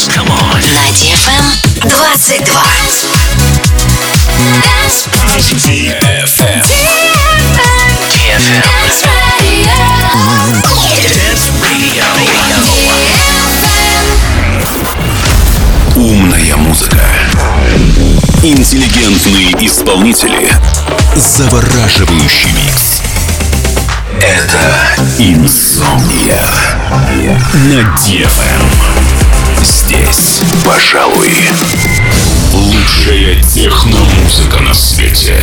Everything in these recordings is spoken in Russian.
dance. Come on. На DFM 22. Dance DFM. DFM. Dance Radio. Dance Radio. DFM. Умная музыка. Интеллигентные исполнители. Завораживающий микс. Это Инсомния. На DFM. Здесь, пожалуй, лучшая техномузыка на свете.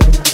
Thank you.